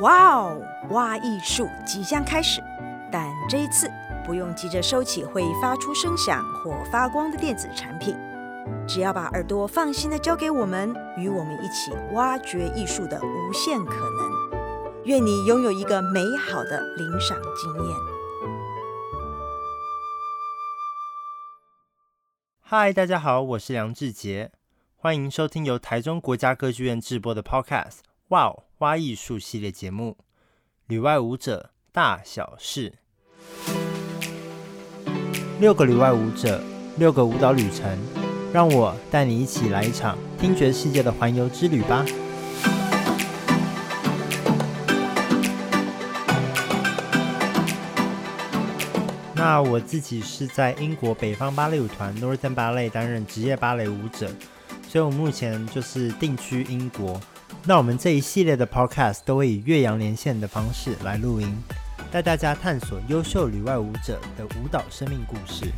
哇哦，挖艺术即将开始，但这一次不用急着收起会发出声响或发光的电子产品，只要把耳朵放心的交给我们，与我们一起挖掘艺术的无限可能。愿你拥有一个美好的领赏经验。嗨，大家好，我是梁志杰，欢迎收听由台中国家歌剧院制播的 Podcast。哇哦！挖艺术系列节目，旅外舞者大小事，六个旅外舞者，六个舞蹈旅程，让我带你一起来一场听觉世界的环游之旅吧。那我自己是在英国北方芭蕾舞团 Northern Ballet 担任职业芭蕾舞者，所以我目前就是定居英国。那我们这一系列的 Podcast 都会以岳阳连线的方式来录音，带大家探索优秀旅外舞者的舞蹈生命故事。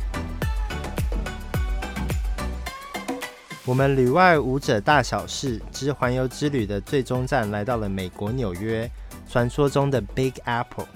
我们旅外舞者大小事之环游之旅的最终站来到了美国纽约，传说中的 Big Apple。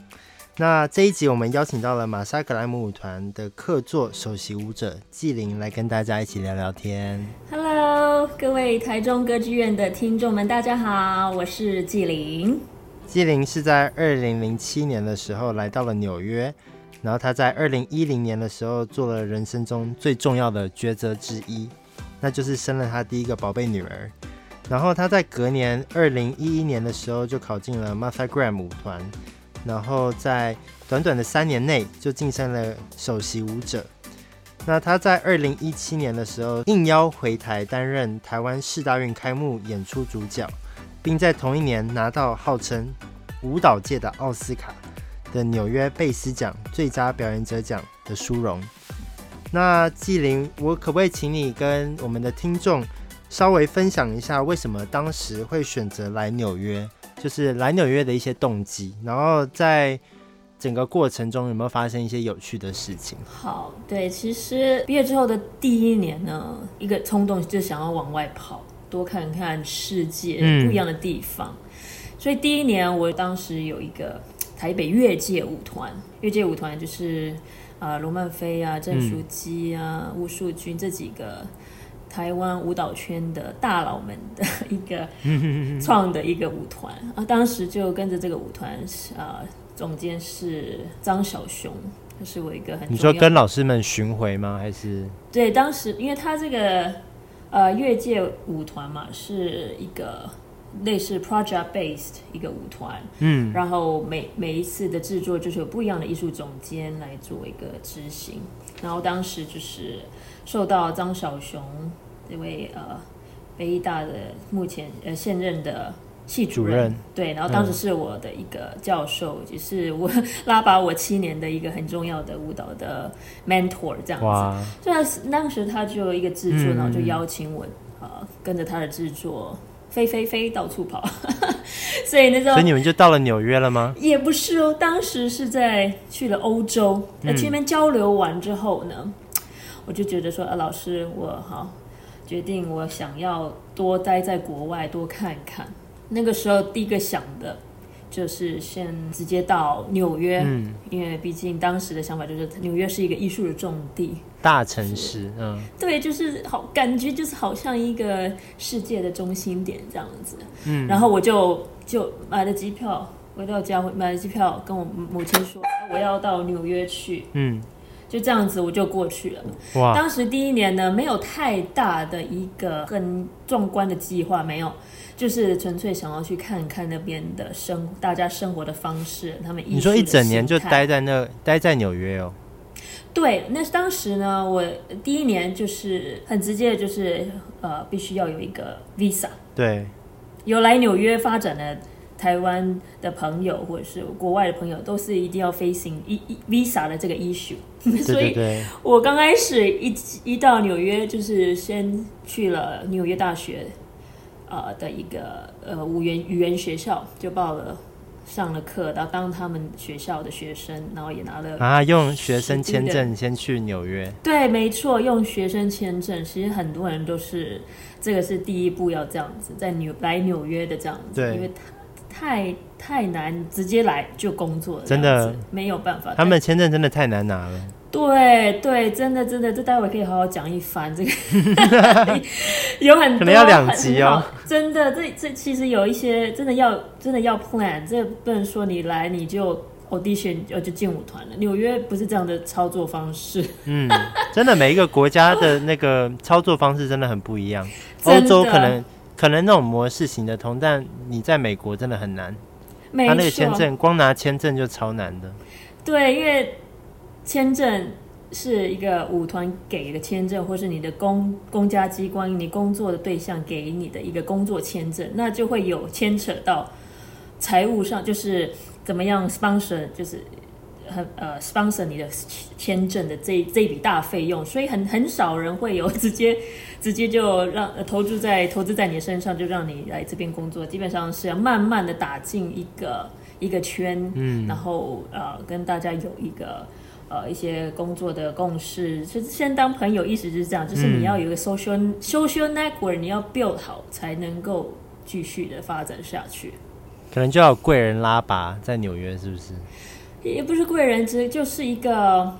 那这一集我们邀请到了玛莎格莱姆舞团的客座首席舞者纪玲来跟大家一起聊聊天。Hello，各位台中歌剧院的听众们，大家好，我是纪灵。纪灵是在二零零七年的时候来到了纽约，然后她在二零一零年的时候做了人生中最重要的抉择之一，那就是生了她第一个宝贝女儿。然后她在隔年二零一一年的时候就考进了 Martha Graham 舞团。然后在短短的三年内就晋升了首席舞者。那他在二零一七年的时候应邀回台担任台湾市大运开幕演出主角，并在同一年拿到号称舞蹈界的奥斯卡的纽约贝斯奖最佳表演者奖的殊荣。那纪玲，我可不可以请你跟我们的听众稍微分享一下，为什么当时会选择来纽约？就是来纽约的一些动机，然后在整个过程中有没有发生一些有趣的事情？好，对，其实毕业之后的第一年呢，一个冲动就想要往外跑，多看看世界不一样的地方。嗯、所以第一年，我当时有一个台北越界舞团，越界舞团就是呃罗曼菲啊、郑淑基啊、吴树军这几个。台湾舞蹈圈的大佬们的一个创的一个舞团啊，当时就跟着这个舞团啊，总监是张小雄，他是我一个很。你说跟老师们巡回吗？还是？对，当时因为他这个呃越界舞团嘛，是一个类似 project based 一个舞团，嗯，然后每每一次的制作就是有不一样的艺术总监来做一个执行，然后当时就是。受到张小雄这位呃北艺大的目前呃现任的系主任，对，然后当时是我的一个教授，也、嗯、是我拉拔我七年的一个很重要的舞蹈的 mentor 这样子。所以当时他就有一个制作，嗯、然后就邀请我呃跟着他的制作飞飞飞到处跑，所以那时候，所以你们就到了纽约了吗？也不是哦，当时是在去了欧洲，那边交流完之后呢。嗯我就觉得说，啊，老师，我好决定，我想要多待在国外，多看看。那个时候，第一个想的，就是先直接到纽约，嗯，因为毕竟当时的想法就是纽约是一个艺术的重地，大城市，嗯，对，就是好感觉就是好像一个世界的中心点这样子，嗯，然后我就就买了机票，回到家买了机票，跟我母亲说，我要到纽约去，嗯。就这样子，我就过去了。哇！当时第一年呢，没有太大的一个很壮观的计划，没有，就是纯粹想要去看看那边的生，大家生活的方式，他们你说一整年就待在那，待在纽约哦？对，那当时呢，我第一年就是很直接的，就是呃，必须要有一个 visa。对，有来纽约发展的。台湾的朋友或者是国外的朋友，都是一定要 facing 一 visa 的这个 issue，所以我刚开始一一到纽约，就是先去了纽约大学，呃的一个呃语言语言学校，就报了上了课，然后当他们学校的学生，然后也拿了啊用学生签证先去纽约，对，没错，用学生签证，其实很多人都是这个是第一步要这样子，在纽来纽约的这样子，因为。太太难直接来就工作，真的没有办法。他们签证真的太难拿了。对对，真的真的，这待会可以好好讲一番。这个有很多，可能要两集哦。真的，这这其实有一些真的要真的要 plan，这不能说你来你就 audition 就就进舞团了。纽约不是这样的操作方式。嗯，真的每一个国家的那个操作方式真的很不一样。欧洲可能可能那种模式行得通，但你在美国真的很难。他那个签证光拿签证就超难的。对，因为。签证是一个舞团给的签证，或是你的公公家机关、你工作的对象给你的一个工作签证，那就会有牵扯到财务上，就是怎么样 sponsor，就是很呃 sponsor 你的签证的这这一笔大费用，所以很很少人会有直接 直接就让投注在投资在你身上，就让你来这边工作，基本上是要慢慢的打进一个一个圈，嗯，然后呃跟大家有一个。呃，一些工作的共识，其实先当朋友，意思就是这样，就是你要有一个 social、嗯、social network，你要 build 好，才能够继续的发展下去。可能就要贵人拉拔，在纽约是不是？也不是贵人，其实就是一个，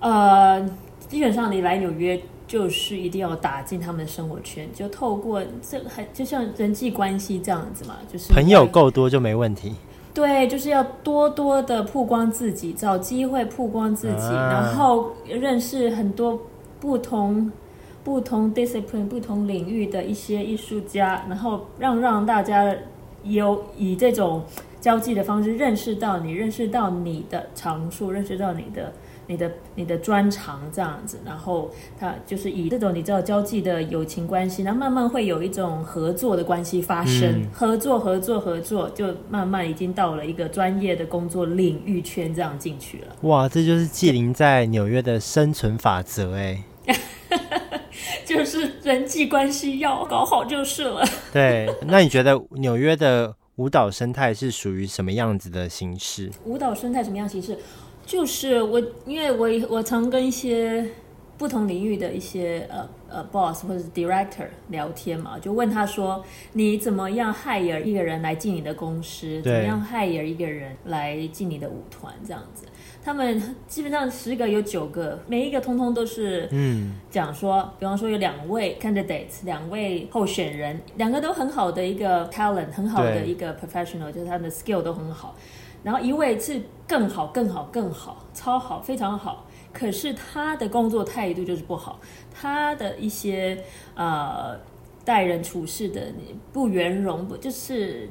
呃，基本上你来纽约就是一定要打进他们的生活圈，就透过这还就像人际关系这样子嘛，就是朋友够多就没问题。对，就是要多多的曝光自己，找机会曝光自己，啊、然后认识很多不同、不同 discipline、不同领域的一些艺术家，然后让让大家有以这种交际的方式认识到你，认识到你的长处，认识到你的。你的你的专长这样子，然后他就是以这种你知道交际的友情关系，然后慢慢会有一种合作的关系发生，嗯、合作合作合作，就慢慢已经到了一个专业的工作领域圈这样进去了。哇，这就是纪灵在纽约的生存法则哎，就是人际关系要搞好就是了。对，那你觉得纽约的舞蹈生态是属于什么样子的形式？舞蹈生态什么样形式？就是我，因为我我常跟一些不同领域的一些呃呃 boss 或者是 director 聊天嘛，就问他说，你怎么样 hire 一个人来进你的公司？怎么样 hire 一个人来进你的舞团？这样子，他们基本上十个有九个，每一个通通都是嗯讲说，比方说有两位 candidates，两位候选人，两个都很好的一个 talent，很好的一个 professional，就是他们的 skill 都很好。然后一位是更好、更好、更好、超好、非常好，可是他的工作态度就是不好，他的一些呃待人处事的不圆融，不就是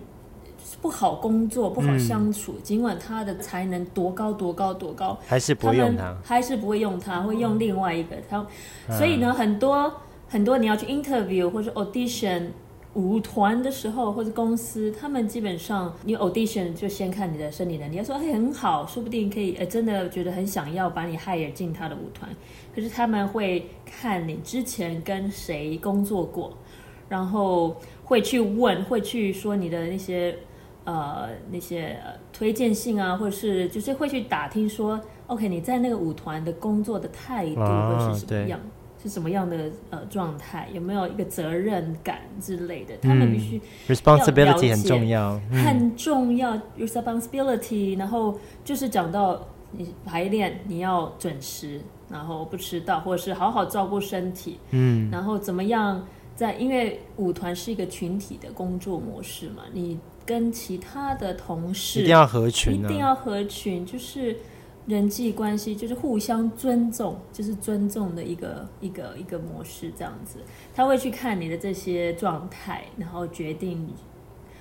不好工作、不好相处。嗯、尽管他的才能多高、多高、多高，还是不会用他，还是不会用他，会用另外一个他。所以呢，很多很多你要去 interview 或者 audition。舞团的时候，或者公司，他们基本上你 audition 就先看你的生理能力，说哎很好，说不定可以，哎真的觉得很想要把你 hire 进他的舞团。可是他们会看你之前跟谁工作过，然后会去问，会去说你的那些呃那些推荐信啊，或者是就是会去打听说，OK 你在那个舞团的工作的态度会是什么样？哦是什么样的呃状态？有没有一个责任感之类的？他们必须 responsibility 很重要，嗯、很重要 responsibility。然后就是讲到你排练，你要准时，然后不迟到，或者是好好照顾身体。嗯，然后怎么样在？因为舞团是一个群体的工作模式嘛，你跟其他的同事一定要合群，啊，一定要合群，就是。人际关系就是互相尊重，就是尊重的一个一个一个模式，这样子。他会去看你的这些状态，然后决定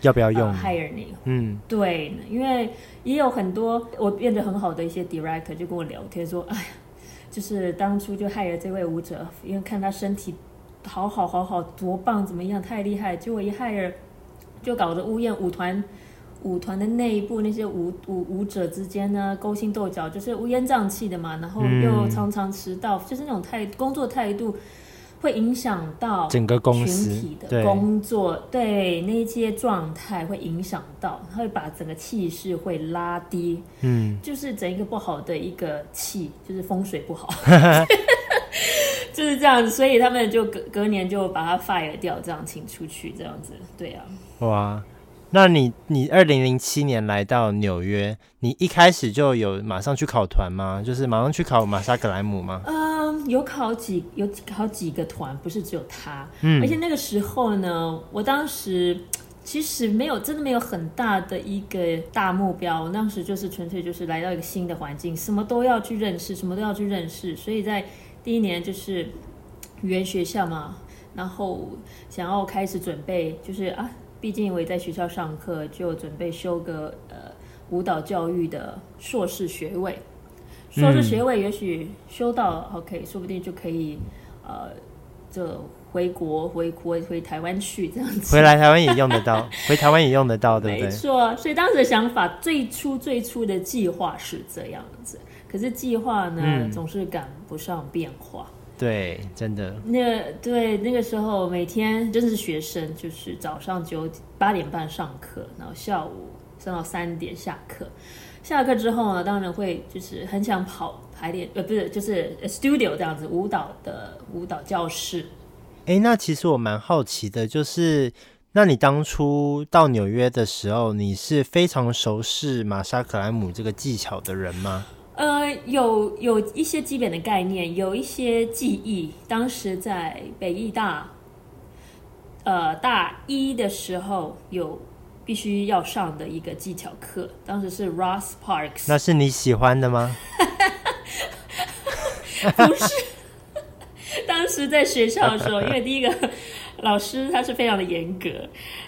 要不要用、uh, hire 你。嗯，对，因为也有很多我变得很好的一些 director 就跟我聊天说，哎呀，就是当初就 hire 这位舞者，因为看他身体好好好好多棒，怎么样太厉害，结果一 hire 就搞得乌燕舞团。舞团的内部那些舞舞舞者之间呢，勾心斗角，就是乌烟瘴气的嘛。然后又常常迟到，嗯、就是那种态工作态度，会影响到整个公司群体的工作。对，对那些状态会影响到，会把整个气势会拉低。嗯，就是整一个不好的一个气，就是风水不好，就是这样子。所以他们就隔隔年就把他 fire 掉，这样请出去，这样子。对啊，哇。那你你二零零七年来到纽约，你一开始就有马上去考团吗？就是马上去考玛莎格莱姆吗？嗯，有考几有考几个团，不是只有他。嗯，而且那个时候呢，我当时其实没有真的没有很大的一个大目标，我当时就是纯粹就是来到一个新的环境，什么都要去认识，什么都要去认识。所以在第一年就是语言学校嘛，然后想要开始准备，就是啊。毕竟我也在学校上课，就准备修个呃舞蹈教育的硕士学位。硕士学位也许修到、嗯、OK，说不定就可以呃，就回国回回回台湾去这样子。回来台湾也用得到，回台湾也用得到，对不对？没错。所以当时的想法，最初最初的计划是这样子，可是计划呢、嗯、总是赶不上变化。对，真的。那对那个时候，每天真的是学生，就是早上九八点半上课，然后下午上到三点下课。下课之后呢，当然会就是很想跑排练，呃，不是，就是 studio 这样子舞蹈的舞蹈教室。哎，那其实我蛮好奇的，就是那你当初到纽约的时候，你是非常熟悉玛莎克莱姆这个技巧的人吗？呃，有有一些基本的概念，有一些记忆。当时在北艺大，呃，大一的时候有必须要上的一个技巧课，当时是 Ross Parks。那是你喜欢的吗？不是，当时在学校的时候，因为第一个老师他是非常的严格。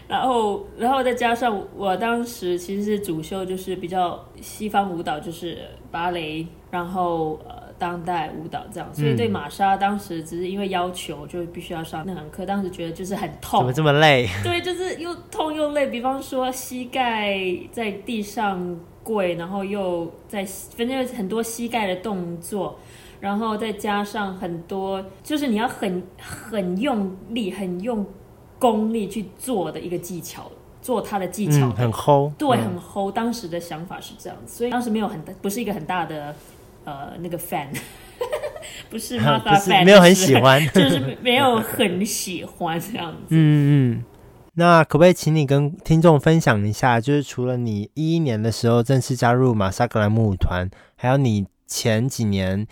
然后，然后再加上我当时其实是主修就是比较西方舞蹈，就是芭蕾，然后呃当代舞蹈这样，所以对玛莎当时只是因为要求就必须要上那堂课，当时觉得就是很痛，怎么这么累？对，就是又痛又累。比方说膝盖在地上跪，然后又在反正很多膝盖的动作，然后再加上很多就是你要很很用力，很用。功力去做的一个技巧，做他的技巧很齁，对，很齁。当时的想法是这样子，所以当时没有很大，不是一个很大的呃那个 fan，不是 Martha fan，没有很喜欢，就是没有很喜欢这样子。嗯嗯，那可不可以请你跟听众分享一下，就是除了你一一年的时候正式加入马萨格莱姆舞团，还有你前几年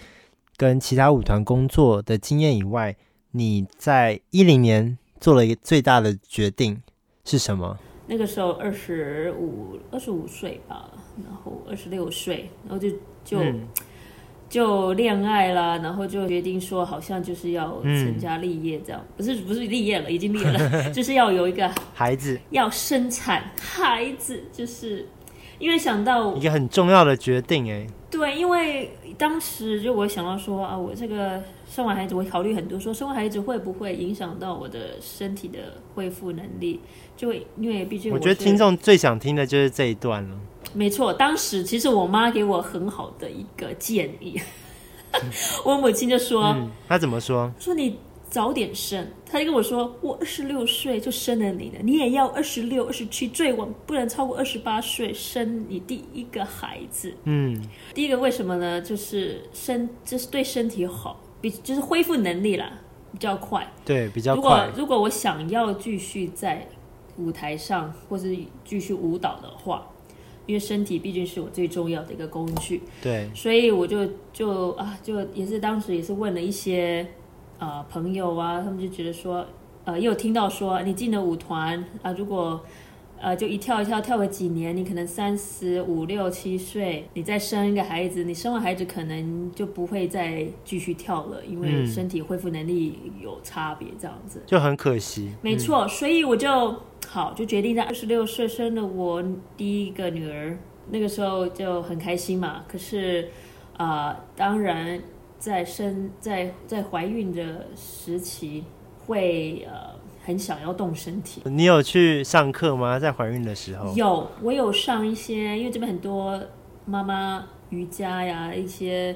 跟其他舞团工作的经验以外，你在一零年。做了一个最大的决定是什么？那个时候二十五二十五岁吧，然后二十六岁，然后就就、嗯、就恋爱了，然后就决定说，好像就是要成家立业这样，嗯、不是不是立业了，已经立业了，就是要有一个 孩子，要生产孩子，就是因为想到一个很重要的决定哎。对，因为当时就我想到说啊，我这个生完孩子，我考虑很多，说生完孩子会不会影响到我的身体的恢复能力？就因为毕竟我，我觉得听众最想听的就是这一段了。没错，当时其实我妈给我很好的一个建议，我母亲就说：“嗯，她怎么说？说你。”早点生，他就跟我说，我二十六岁就生了你了，你也要二十六、二十七，最晚不能超过二十八岁生你第一个孩子。嗯，第一个为什么呢？就是身，就是对身体好，比就是恢复能力啦比较快。对，比较快。如果如果我想要继续在舞台上或是继续舞蹈的话，因为身体毕竟是我最重要的一个工具。对，所以我就就啊，就也是当时也是问了一些。呃，朋友啊，他们就觉得说，呃，也有听到说，你进了舞团啊，如果呃，就一跳一跳跳个几年，你可能三十五六七岁，你再生一个孩子，你生完孩子可能就不会再继续跳了，因为身体恢复能力有差别，这样子、嗯、就很可惜。没错，所以我就好就决定在二十六岁生了我第一个女儿，那个时候就很开心嘛。可是啊、呃，当然。在生在在怀孕的时期会，呃很想要动身体。你有去上课吗？在怀孕的时候？有，我有上一些，因为这边很多妈妈瑜伽呀，一些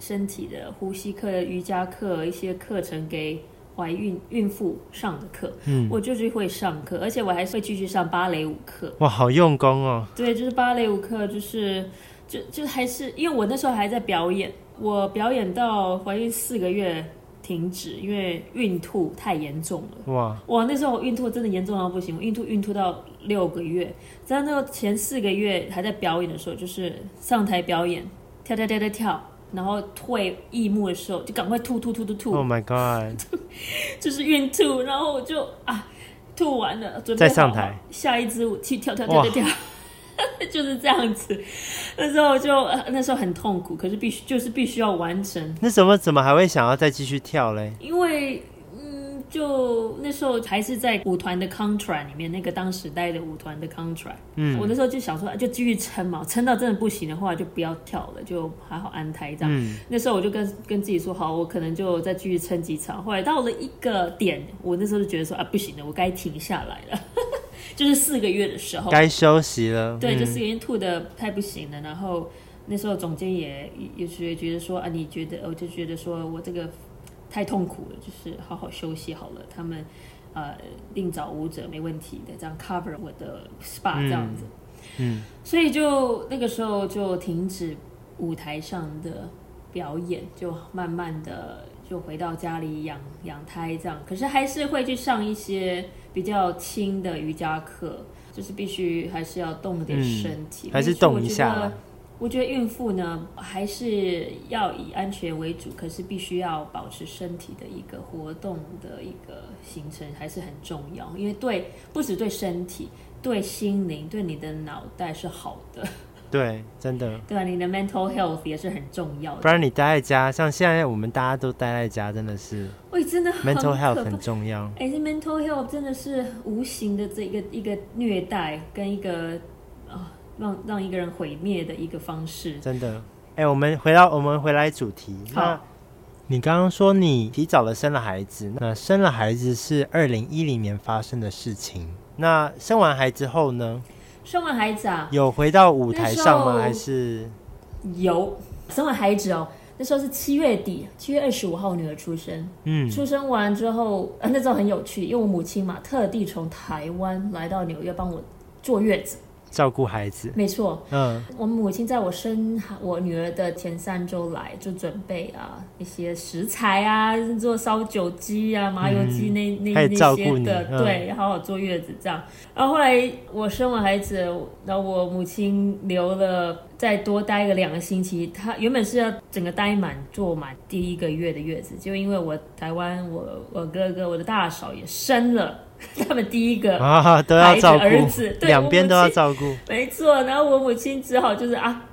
身体的呼吸课、瑜伽课，一些课程给怀孕孕妇上的课。嗯，我就是会上课，而且我还是会继续上芭蕾舞课。哇，好用功哦！对，就是芭蕾舞课，就是就就还是因为我那时候还在表演。我表演到怀孕四个月停止，因为孕吐太严重了。哇哇，那时候我孕吐真的严重到不行，我孕吐孕吐到六个月，在那个前四个月还在表演的时候，就是上台表演，跳跳跳跳跳，然后退役幕的时候就赶快吐吐吐吐吐。Oh my god！就是孕吐，然后我就啊吐完了，准备再上台下一支舞去跳跳跳跳跳。就是这样子，那时候就那时候很痛苦，可是必须就是必须要完成。那怎么怎么还会想要再继续跳嘞？因为嗯，就那时候还是在舞团的 contract 里面，那个当时带的舞团的 contract。嗯，我那时候就想说，就继续撑嘛，撑到真的不行的话，就不要跳了，就还好安胎这样。嗯，那时候我就跟跟自己说，好，我可能就再继续撑几场。后来到了一个点，我那时候就觉得说啊，不行了，我该停下来了。就是四个月的时候，该休息了。对，嗯、就四个月吐的太不行了。然后那时候总监也也觉觉得说啊，你觉得，我就觉得说我这个太痛苦了，就是好好休息好了。他们呃另找舞者没问题的，这样 cover 我的 spot 这样子。嗯，嗯所以就那个时候就停止舞台上的表演，就慢慢的就回到家里养养胎这样。可是还是会去上一些。比较轻的瑜伽课，就是必须还是要动点身体，嗯、还是动一下。我觉得孕妇呢，还是要以安全为主，可是必须要保持身体的一个活动的一个行程还是很重要，因为对不止对身体，对心灵，对你的脑袋是好的。对，真的。对啊，你的 mental health 也是很重要的。不然你待在家，像现在我们大家都待在家，真的是。喂，真的 mental health 很重要。哎，这 mental health 真的是无形的这一个一个虐待，跟一个啊让让一个人毁灭的一个方式。真的。哎，我们回到我们回来主题。好你刚刚说你提早的生了孩子，那生了孩子是二零一零年发生的事情。那生完孩子后呢？生完孩子啊，有回到舞台上吗？还是有生完孩子哦？那时候是七月底，七月二十五号，女儿出生。嗯，出生完之后，啊，那时候很有趣，因为我母亲嘛，特地从台湾来到纽约帮我坐月子。照顾孩子，没错。嗯，我母亲在我生我女儿的前三周来，就准备啊一些食材啊，做烧酒鸡啊、麻油鸡那、嗯、那那些的，嗯、对，好好坐月子这样。然后后来我生完孩子，然后我母亲留了再多待个两个星期。她原本是要整个待满坐满第一个月的月子，就因为我台湾我我哥哥我的大嫂也生了。他们第一个啊都要照顾儿子，两边都要照顾，没错。然后我母亲只好就是啊，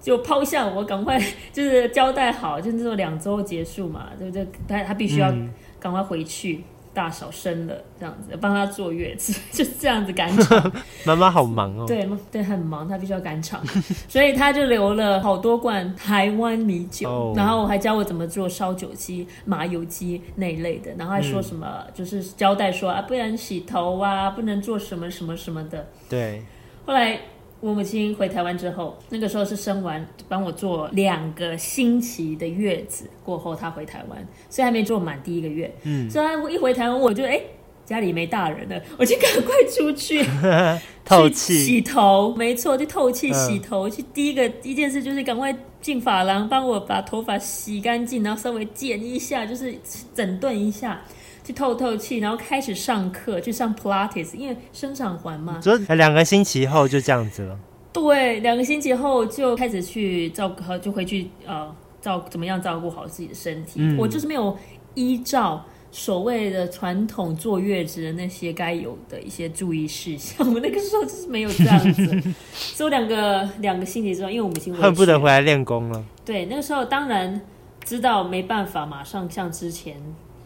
就抛下我，赶快 就是交代好，就那种两周结束嘛，对不对？他他必须要赶快回去。嗯大嫂生了这样子，帮她坐月子，就这样子赶场。妈妈好忙哦。对，对，很忙，她必须要赶场，所以她就留了好多罐台湾米酒，oh. 然后还教我怎么做烧酒鸡、麻油鸡那一类的，然后还说什么，嗯、就是交代说啊，不能洗头啊，不能做什么什么什么的。对，后来。我母亲回台湾之后，那个时候是生完帮我做两个星期的月子过后，她回台湾，所以还没做满第一个月。嗯，所以她一回台湾，我就哎家里没大人了，我就赶快出去 透气洗头，没错，就透气洗头。嗯、去第一个第一件事就是赶快进发廊，帮我把头发洗干净，然后稍微剪一下，就是整顿一下。去透透气，然后开始上课，去上 Pilates，因为生长环嘛。所以两个星期后就这样子了。对，两个星期后就开始去照顾，就回去呃照怎么样照顾好自己的身体。嗯、我就是没有依照所谓的传统坐月子的那些该有的一些注意事项。我那个时候就是没有这样子。所以两个两个星期之后，因为我们已经恨不得回来练功了。对，那个时候当然知道没办法马上像之前。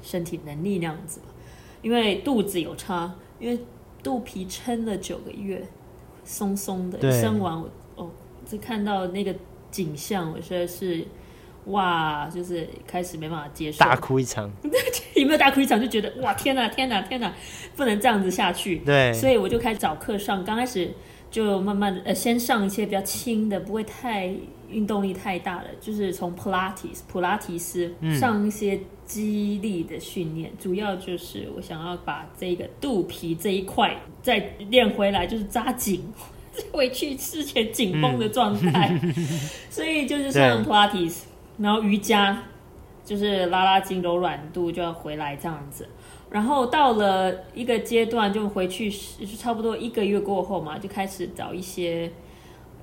身体能力那样子，因为肚子有差，因为肚皮撑了九个月，松松的。对生完我哦，就看到那个景象，我实在是哇，就是开始没办法接受，大哭一场。有没有大哭一场？就觉得哇，天哪，天哪，天哪，不能这样子下去。对，所以我就开始找课上，刚开始就慢慢的呃，先上一些比较轻的，不会太运动力太大的，就是从普拉提斯，普拉提斯上一些。肌力的训练，主要就是我想要把这个肚皮这一块再练回来，就是扎紧，回去之前紧绷的状态。嗯、所以就是像普拉提斯，然后瑜伽，就是拉拉筋、柔软度就要回来这样子。然后到了一个阶段，就回去是差不多一个月过后嘛，就开始找一些，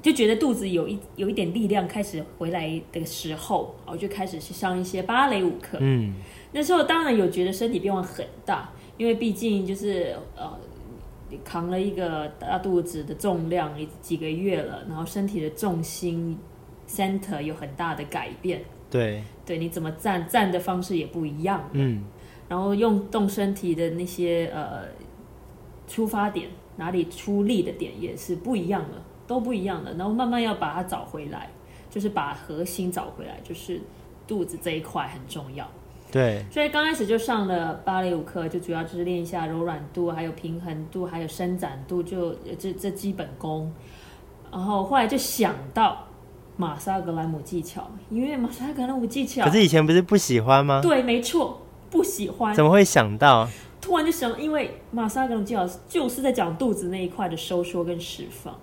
就觉得肚子有一有一点力量开始回来的时候，我就开始去上一些芭蕾舞课。嗯，那时候当然有觉得身体变化很大，因为毕竟就是呃扛了一个大肚子的重量几个月了，然后身体的重心 center 有很大的改变。对，对，你怎么站站的方式也不一样。嗯。然后用动身体的那些呃出发点，哪里出力的点也是不一样的，都不一样的。然后慢慢要把它找回来，就是把核心找回来，就是肚子这一块很重要。对，所以刚开始就上了芭蕾舞课，就主要就是练一下柔软度，还有平衡度，还有伸展度，就这这基本功。然后后来就想到马萨格兰姆技巧，因为马萨格兰姆技巧，可是以前不是不喜欢吗？对，没错。不喜欢，怎么会想到？突然就想，因为马萨格兰姆技巧就是在讲肚子那一块的收缩跟释放，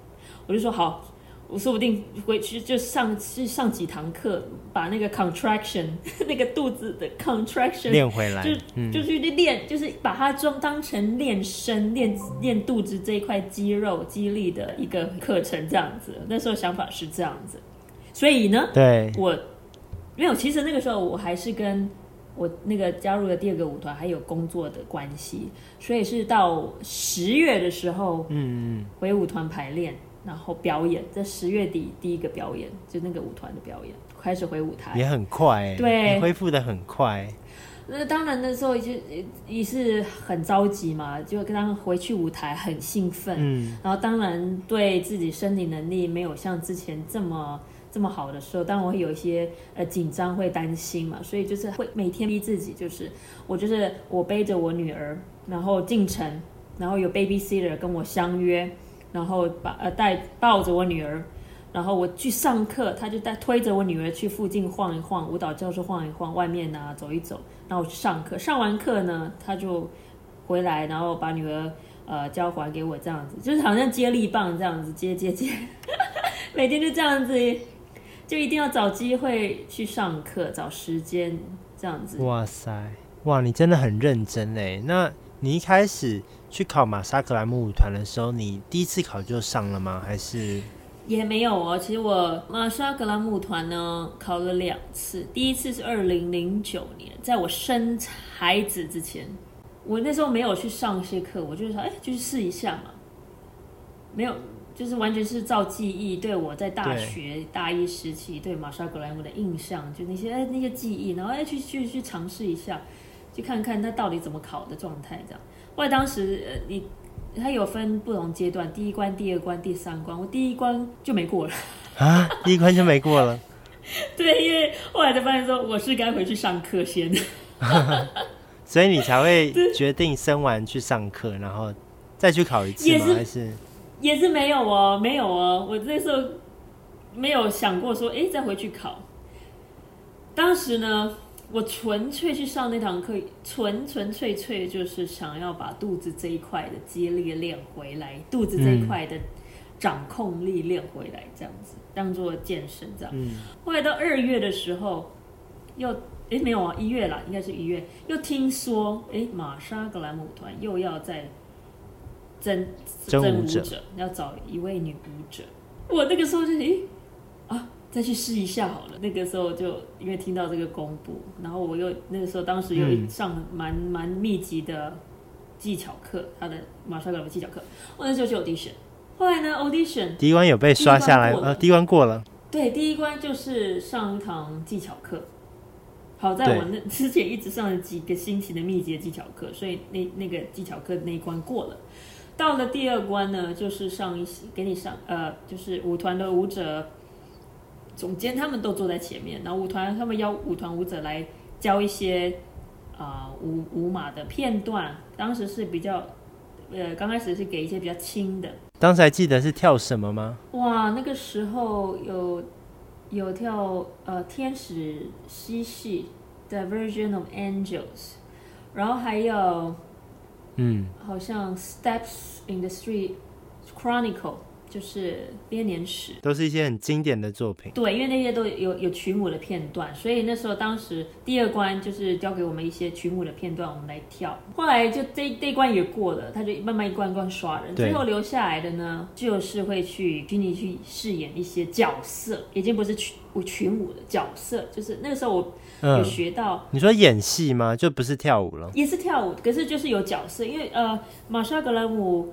我就说好，我说不定回去就上去上几堂课，把那个 contraction 那个肚子的 contraction 练回来，就、嗯、就去练，就是把它装当成练身、练练肚子这一块肌肉肌力的一个课程这样子。那时候想法是这样子，所以呢，对，我没有，其实那个时候我还是跟。我那个加入了第二个舞团，还有工作的关系，所以是到十月的时候，嗯，回舞团排练，然后表演，在十月底第一个表演，就那个舞团的表演，开始回舞台，也很快，对，恢复的很快。那当然那时候就也是很着急嘛，就跟他们回去舞台很兴奋，嗯，然后当然对自己身体能力没有像之前这么。这么好的时候，当然我会有一些呃紧张，会担心嘛，所以就是会每天逼自己，就是我就是我背着我女儿，然后进城，然后有 babysitter 跟我相约，然后把呃带抱着我女儿，然后我去上课，他就带推着我女儿去附近晃一晃，舞蹈教室晃一晃，外面啊走一走，然后我去上课，上完课呢，他就回来，然后把女儿呃交还给我，这样子就是好像接力棒这样子接接接，每天就这样子。就一定要找机会去上课，找时间这样子。哇塞，哇，你真的很认真哎！那你一开始去考马萨格兰姆舞团的时候，你第一次考就上了吗？还是也没有哦。其实我马萨格兰姆团呢考了两次，第一次是二零零九年，在我生孩子之前，我那时候没有去上一些课，我就是说，哎，就去试一下嘛，没有。就是完全是照记忆，对我在大学大一时期对马莎格莱姆的印象，就那些哎那些记忆，然后哎去去去尝试一下，去看看他到底怎么考的状态这样。后来当时呃你他有分不同阶段，第一关、第二关、第三关，我第一关就没过了啊，第一关就没过了。对，因为后来才发现说我是该回去上课先，所以你才会决定生完去上课，然后再去考一次吗？还是？也是没有哦，没有哦，我那时候没有想过说，哎，再回去考。当时呢，我纯粹去上那堂课，纯纯粹粹就是想要把肚子这一块的肌力练回来，肚子这一块的掌控力练回来，这样子当做健身这样。嗯。后来到二月的时候，又哎没有啊，一月啦，应该是一月，又听说哎，玛莎格兰舞团又要在。真真舞者要找一位女舞者，我那个时候就诶啊，再去试一下好了。那个时候就因为听到这个公布，然后我又那个时候当时又上蛮蛮密集的技巧课，他的马莎格兰姆技巧课，我那时候就 audition。后来呢，audition 第一关有被刷下来，呃，第一关过了。对，第一关就是上一堂技巧课。好在我那之前一直上了几个星期的密集的技巧课，所以那那个技巧课那一关过了。到了第二关呢，就是上一些给你上，呃，就是舞团的舞者总监他们都坐在前面，然后舞团他们邀舞团舞者来教一些啊、呃、舞舞马的片段。当时是比较，呃，刚开始是给一些比较轻的。当时还记得是跳什么吗？哇，那个时候有有跳呃天使嬉戏的 Diversion of Angels，然后还有。嗯，好像 Steps in the Street Chronicle 就是编年史，都是一些很经典的作品。对，因为那些都有有曲目的片段，所以那时候当时第二关就是交给我们一些曲目的片段，我们来跳。后来就这这一关也过了，他就慢慢一关一关刷人，最后留下来的呢，就是会去虚拟去饰演一些角色，已经不是群群舞的角色，就是那个时候我有学到。嗯、你说演戏吗？就不是跳舞了？也是跳舞，可是就是有角色，因为呃，玛莎格兰姆。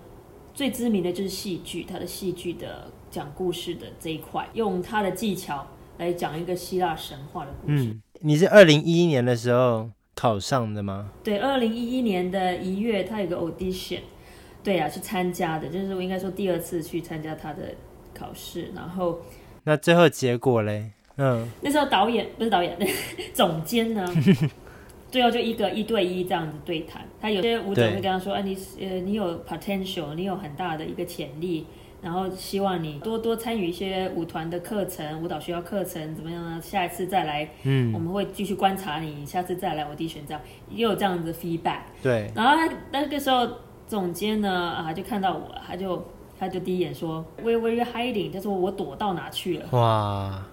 最知名的就是戏剧，他的戏剧的讲故事的这一块，用他的技巧来讲一个希腊神话的故事。嗯，你是二零一一年的时候考上的吗？对，二零一一年的一月，他有个 audition，对啊，去参加的，就是我应该说第二次去参加他的考试，然后那最后结果嘞？嗯，那时候导演不是导演，总监呢？最后就一个一对一这样子对谈，他有些舞者会跟他说：“啊，你呃，你有 potential，你有很大的一个潜力，然后希望你多多参与一些舞团的课程、舞蹈学校课程，怎么样呢？下一次再来，嗯，我们会继续观察你，下次再来 audition 这样，也有这样子的 feedback。对，然后他那个时候总监呢啊，就看到我，他就他就第一眼说：“Where were you hiding？” 他说：“我躲到哪去了？”哇，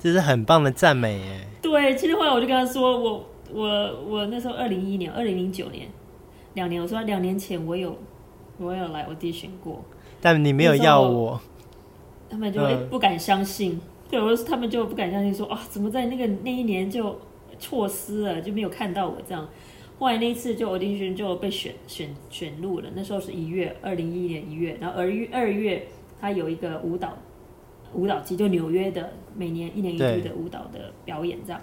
这是很棒的赞美耶。对，其实后来我就跟他说我。我我那时候二零一一年，二零零九年，两年，我说两年前我有我有来 audition 过，但你没有要我，他们就会不敢相信，嗯、对我说他们就不敢相信说啊，怎么在那个那一年就错失了，就没有看到我这样。后来那一次就 audition 就被选选选入了，那时候是一月，二零一一年一月，然后二月二月他有一个舞蹈舞蹈季，就纽约的每年一年一度的舞蹈的表演这样。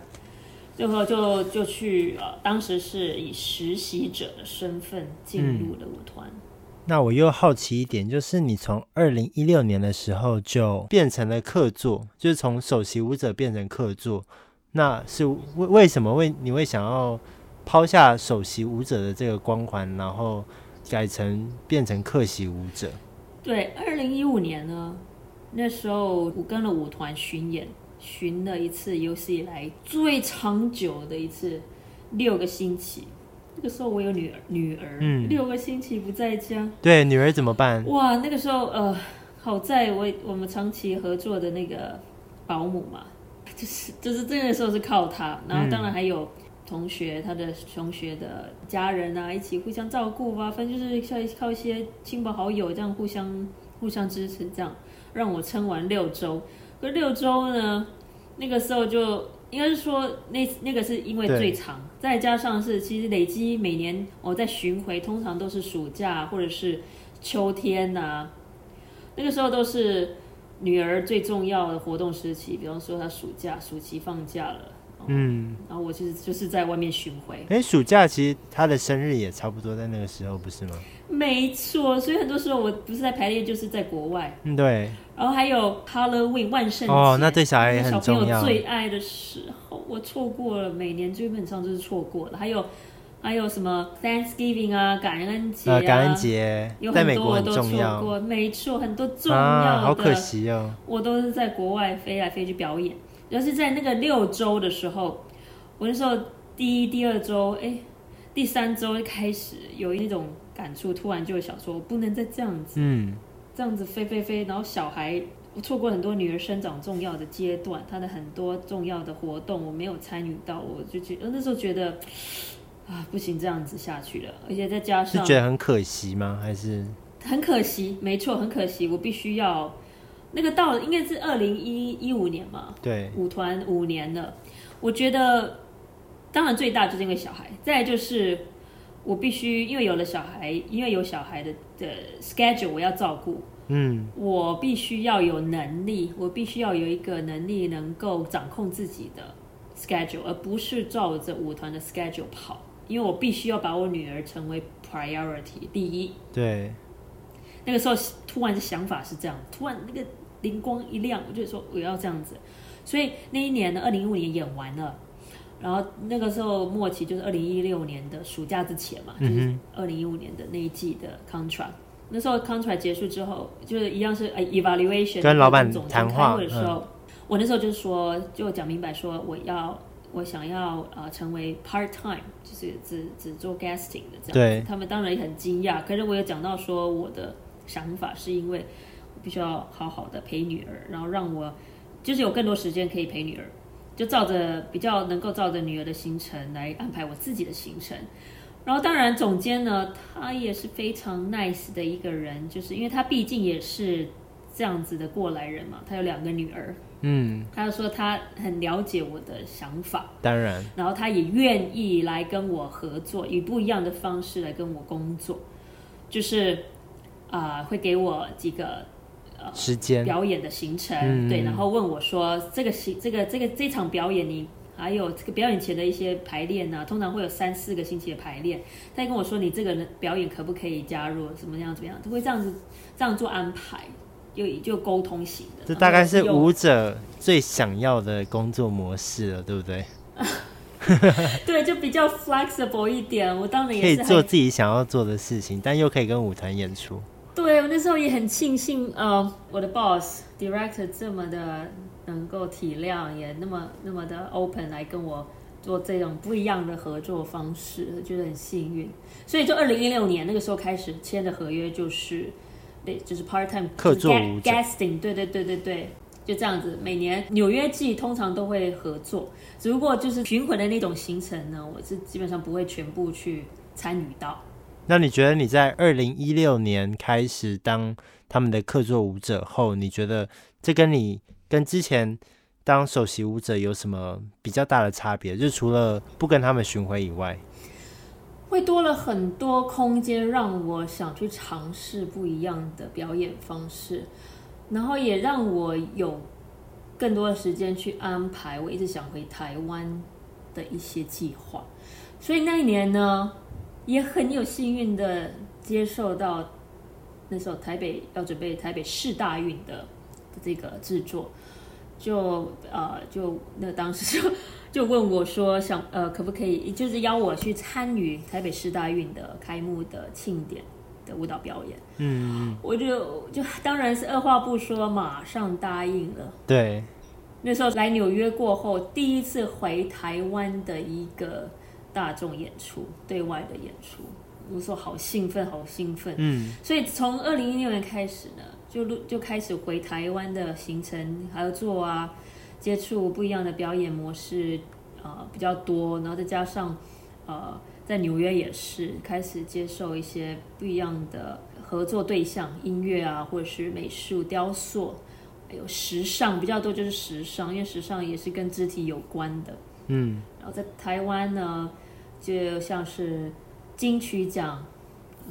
最后就就去呃，当时是以实习者的身份进入了舞团。嗯。那我又好奇一点，就是你从二零一六年的时候就变成了客座，就是从首席舞者变成客座，那是为为什么为你会想要抛下首席舞者的这个光环，然后改成变成客席舞者？对，二零一五年呢，那时候我跟了舞团巡演。巡了一次，有史以来最长久的一次，六个星期。那个时候我有女儿，女儿，嗯，六个星期不在家，对，女儿怎么办？哇，那个时候呃，好在我我们长期合作的那个保姆嘛，就是就是这个时候是靠她，然后当然还有同学，他的同学的家人啊，一起互相照顾啊，反正就是靠靠一些亲朋好友这样互相互相支持，这样让我撑完六周。可六周呢？那个时候就应该是说那，那那个是因为最长，再加上是其实累积每年我在巡回，通常都是暑假或者是秋天呐、啊。那个时候都是女儿最重要的活动时期，比方说她暑假、暑期放假了。嗯，然后我其实就是在外面巡回。哎，暑假其实她的生日也差不多在那个时候，不是吗？没错，所以很多时候我不是在排练，就是在国外。嗯，对。然后还有 Halloween 万圣节哦，那对小孩也很重要。小朋友最爱的时候，我错过了，每年基本上就是错过了。还有还有什么 Thanksgiving 啊，感恩节啊，感恩节有很多我都错过。没错，很多重要的，啊，好可惜哦。我都是在国外飞来飞去表演。要是在那个六周的时候，我那时候第一、第二周，哎，第三周开始有一种感触，突然就想说，我不能再这样子，嗯，这样子飞飞飞，然后小孩，我错过很多女儿生长重要的阶段，她的很多重要的活动我没有参与到，我就觉得那时候觉得 啊，不行，这样子下去了，而且再加上是觉得很可惜吗？还是很可惜，没错，很可惜，我必须要。那个到了应该是二零一一五年嘛，对，舞团五年了。我觉得，当然最大就是因为小孩，再来就是我必须因为有了小孩，因为有小孩的的 schedule 我要照顾，嗯，我必须要有能力，我必须要有一个能力能够掌控自己的 schedule，而不是照着舞团的 schedule 跑，因为我必须要把我女儿成为 priority 第一，对。那个时候突然的想法是这样，突然那个灵光一亮，我就说我要这样子。所以那一年呢，二零一五年演完了，然后那个时候末期就是二零一六年的暑假之前嘛，就是二零一五年的那一季的 contract。那时候 contract 结束之后，就是一样是 evaluation 跟老板谈话的时候，嗯、我那时候就说，就讲明白说我要。我想要呃成为 part time，就是只只做 guesting 的这样。对。他们当然也很惊讶，可是我有讲到说我的想法是因为我必须要好好的陪女儿，然后让我就是有更多时间可以陪女儿，就照着比较能够照着女儿的行程来安排我自己的行程。然后当然总监呢，他也是非常 nice 的一个人，就是因为他毕竟也是这样子的过来人嘛，他有两个女儿。嗯，他就说他很了解我的想法，当然，然后他也愿意来跟我合作，以不一样的方式来跟我工作，就是啊、呃，会给我几个呃时间表演的行程，嗯、对，然后问我说这个行这个这个这场表演你还有这个表演前的一些排练呢、啊，通常会有三四个星期的排练，他跟我说你这个表演可不可以加入，怎么样怎么样，他会这样子这样做安排。就就沟通型的，这大概是舞者最想要的工作模式了，对不对？对，就比较 flexible 一点。我当然也可以做自己想要做的事情，但又可以跟舞团演出。对，我那时候也很庆幸，呃，我的 boss director 这么的能够体谅，也那么那么的 open 来跟我做这种不一样的合作方式，我觉得很幸运。所以，就二零一六年那个时候开始签的合约就是。对，就是 part time 客座 guesting，对对对对对，就这样子。每年纽约季通常都会合作，只不过就是巡回的那种行程呢，我是基本上不会全部去参与到。那你觉得你在二零一六年开始当他们的客座舞者后，你觉得这跟你跟之前当首席舞者有什么比较大的差别？就除了不跟他们巡回以外。会多了很多空间，让我想去尝试不一样的表演方式，然后也让我有更多的时间去安排我一直想回台湾的一些计划。所以那一年呢，也很有幸运的接受到那时候台北要准备台北市大运的这个制作，就呃就那当时就。就问我说想呃可不可以就是邀我去参与台北市大运的开幕的庆典的舞蹈表演，嗯，我就就当然是二话不说马上答应了。对，那时候来纽约过后第一次回台湾的一个大众演出，对外的演出，我说好兴奋，好兴奋，嗯，所以从二零一六年开始呢，就就开始回台湾的行程还有做啊。接触不一样的表演模式，呃，比较多，然后再加上，呃，在纽约也是开始接受一些不一样的合作对象，音乐啊，或者是美术、雕塑，还有时尚比较多，就是时尚，因为时尚也是跟肢体有关的。嗯，然后在台湾呢，就像是金曲奖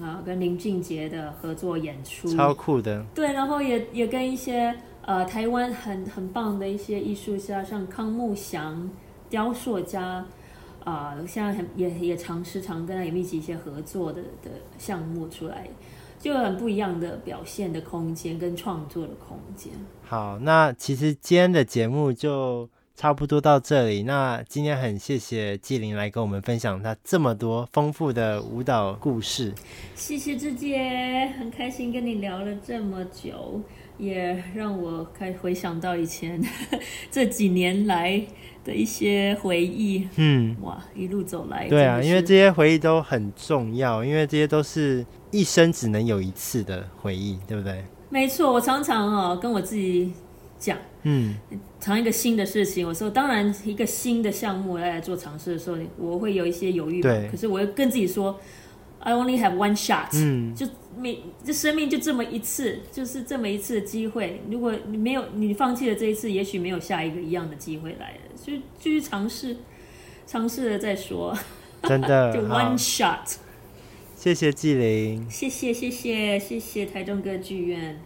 啊，呃，跟林俊杰的合作演出，超酷的。对，然后也也跟一些。呃，台湾很很棒的一些艺术家，像康木祥雕塑家，啊、呃，现在很也也常时常跟他有密集一些合作的的项目出来，就很不一样的表现的空间跟创作的空间。好，那其实今天的节目就差不多到这里。那今天很谢谢纪灵来跟我们分享他这么多丰富的舞蹈故事。谢谢志杰，很开心跟你聊了这么久。也让我开回想到以前 这几年来的一些回忆。嗯，哇，一路走来，对啊，因为这些回忆都很重要，因为这些都是一生只能有一次的回忆，对不对？没错，我常常哦跟我自己讲，嗯，尝一个新的事情，我说当然一个新的项目来做尝试的时候，我会有一些犹豫，对，可是我又跟自己说。I only have one shot，嗯，就每这生命就这么一次，就是这么一次的机会。如果你没有你放弃了这一次，也许没有下一个一样的机会来了。就继续尝试，尝试了再说。真的，就 one shot。谢谢纪灵，谢谢谢谢谢谢台中歌剧院。